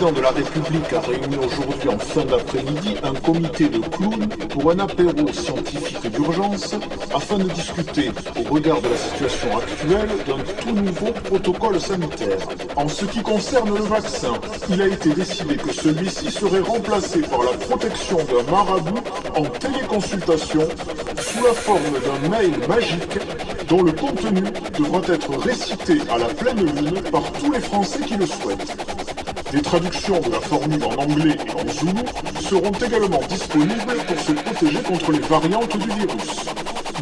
Président de la République a réuni aujourd'hui en fin d'après-midi un comité de clowns pour un apéro scientifique d'urgence afin de discuter, au regard de la situation actuelle, d'un tout nouveau protocole sanitaire. En ce qui concerne le vaccin, il a été décidé que celui-ci serait remplacé par la protection d'un marabout en téléconsultation sous la forme d'un mail magique dont le contenu devra être récité à la pleine lune par tous les Français qui le souhaitent. Des traductions de la formule en anglais et en zoulou seront également disponibles pour se protéger contre les variantes du virus.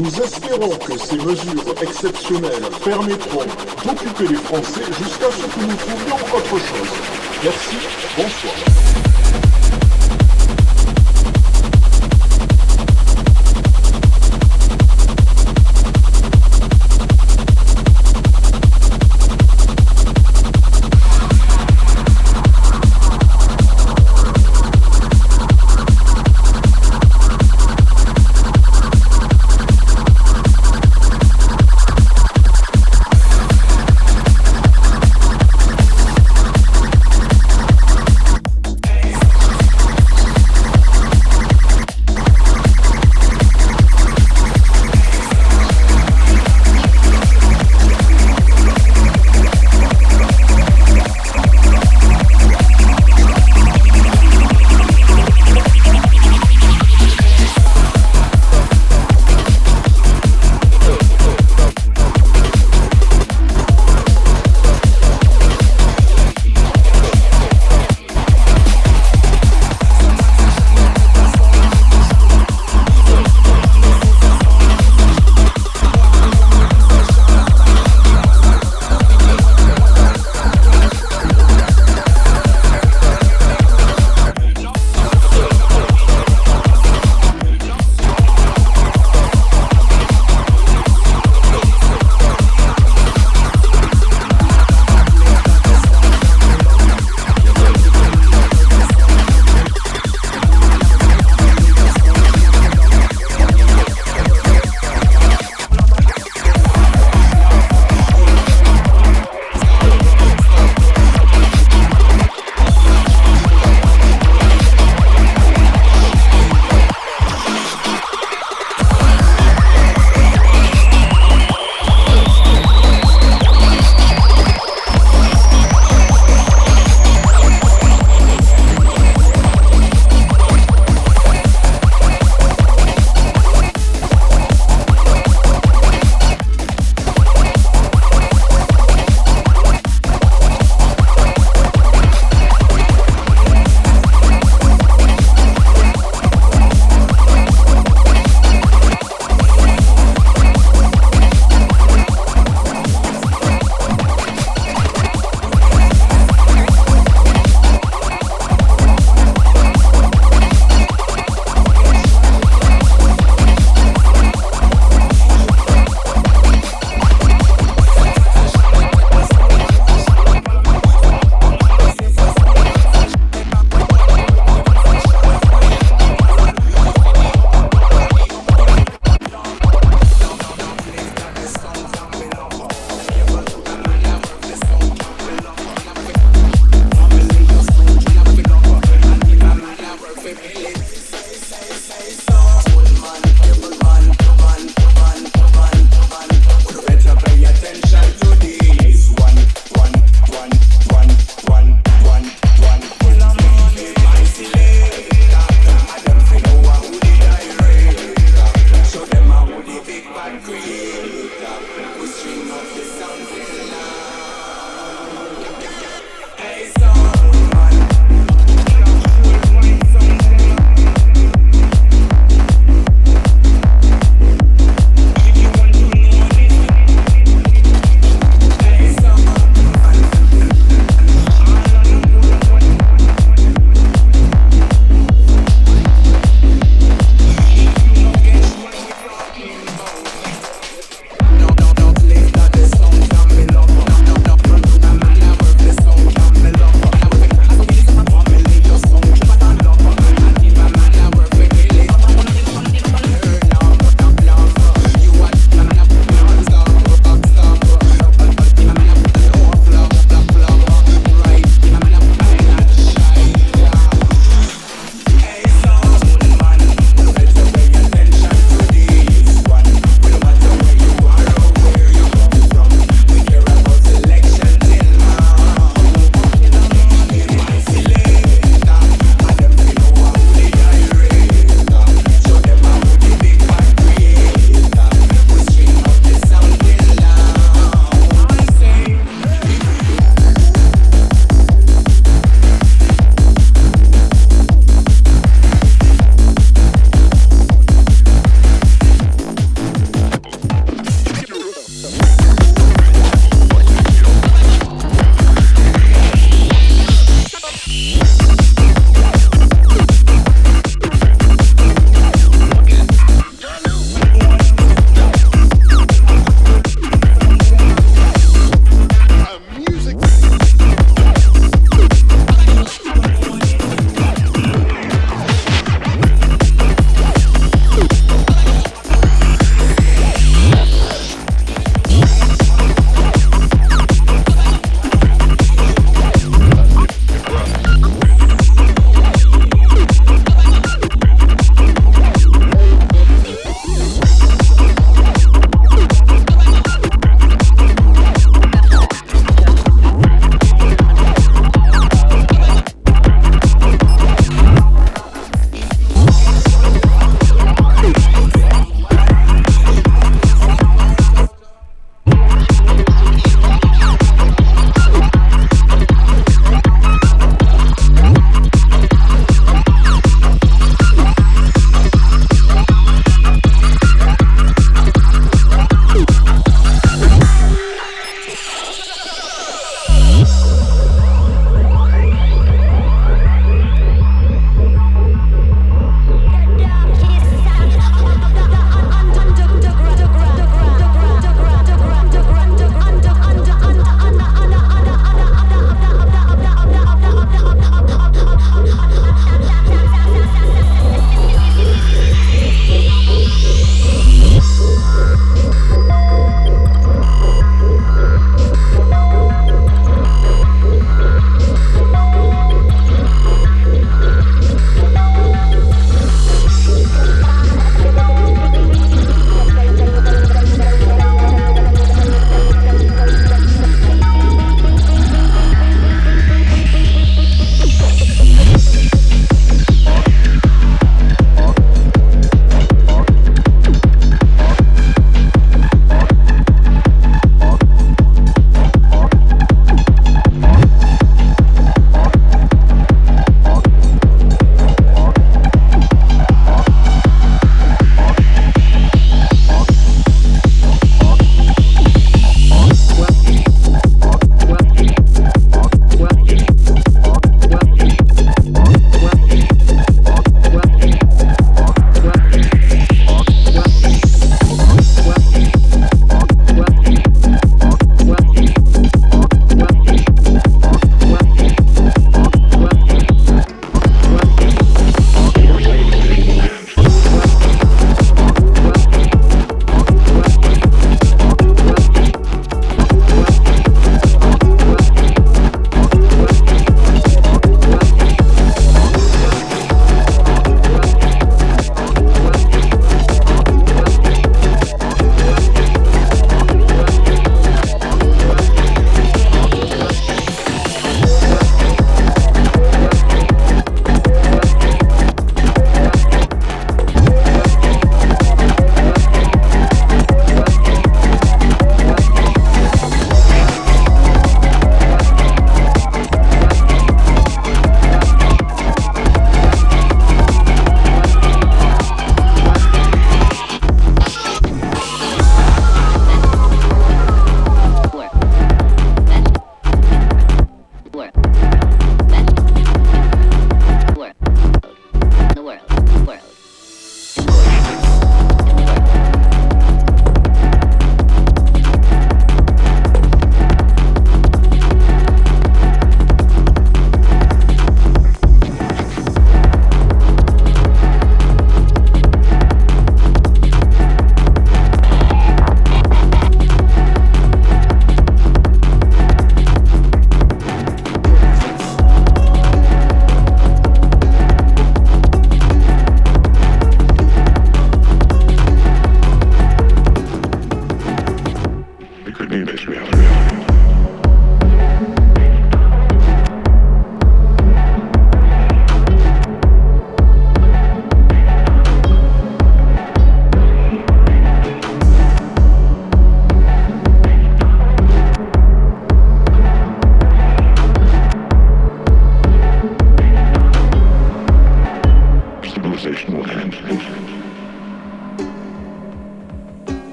Nous espérons que ces mesures exceptionnelles permettront d'occuper les Français jusqu'à ce que nous trouvions autre chose. Merci, bonsoir.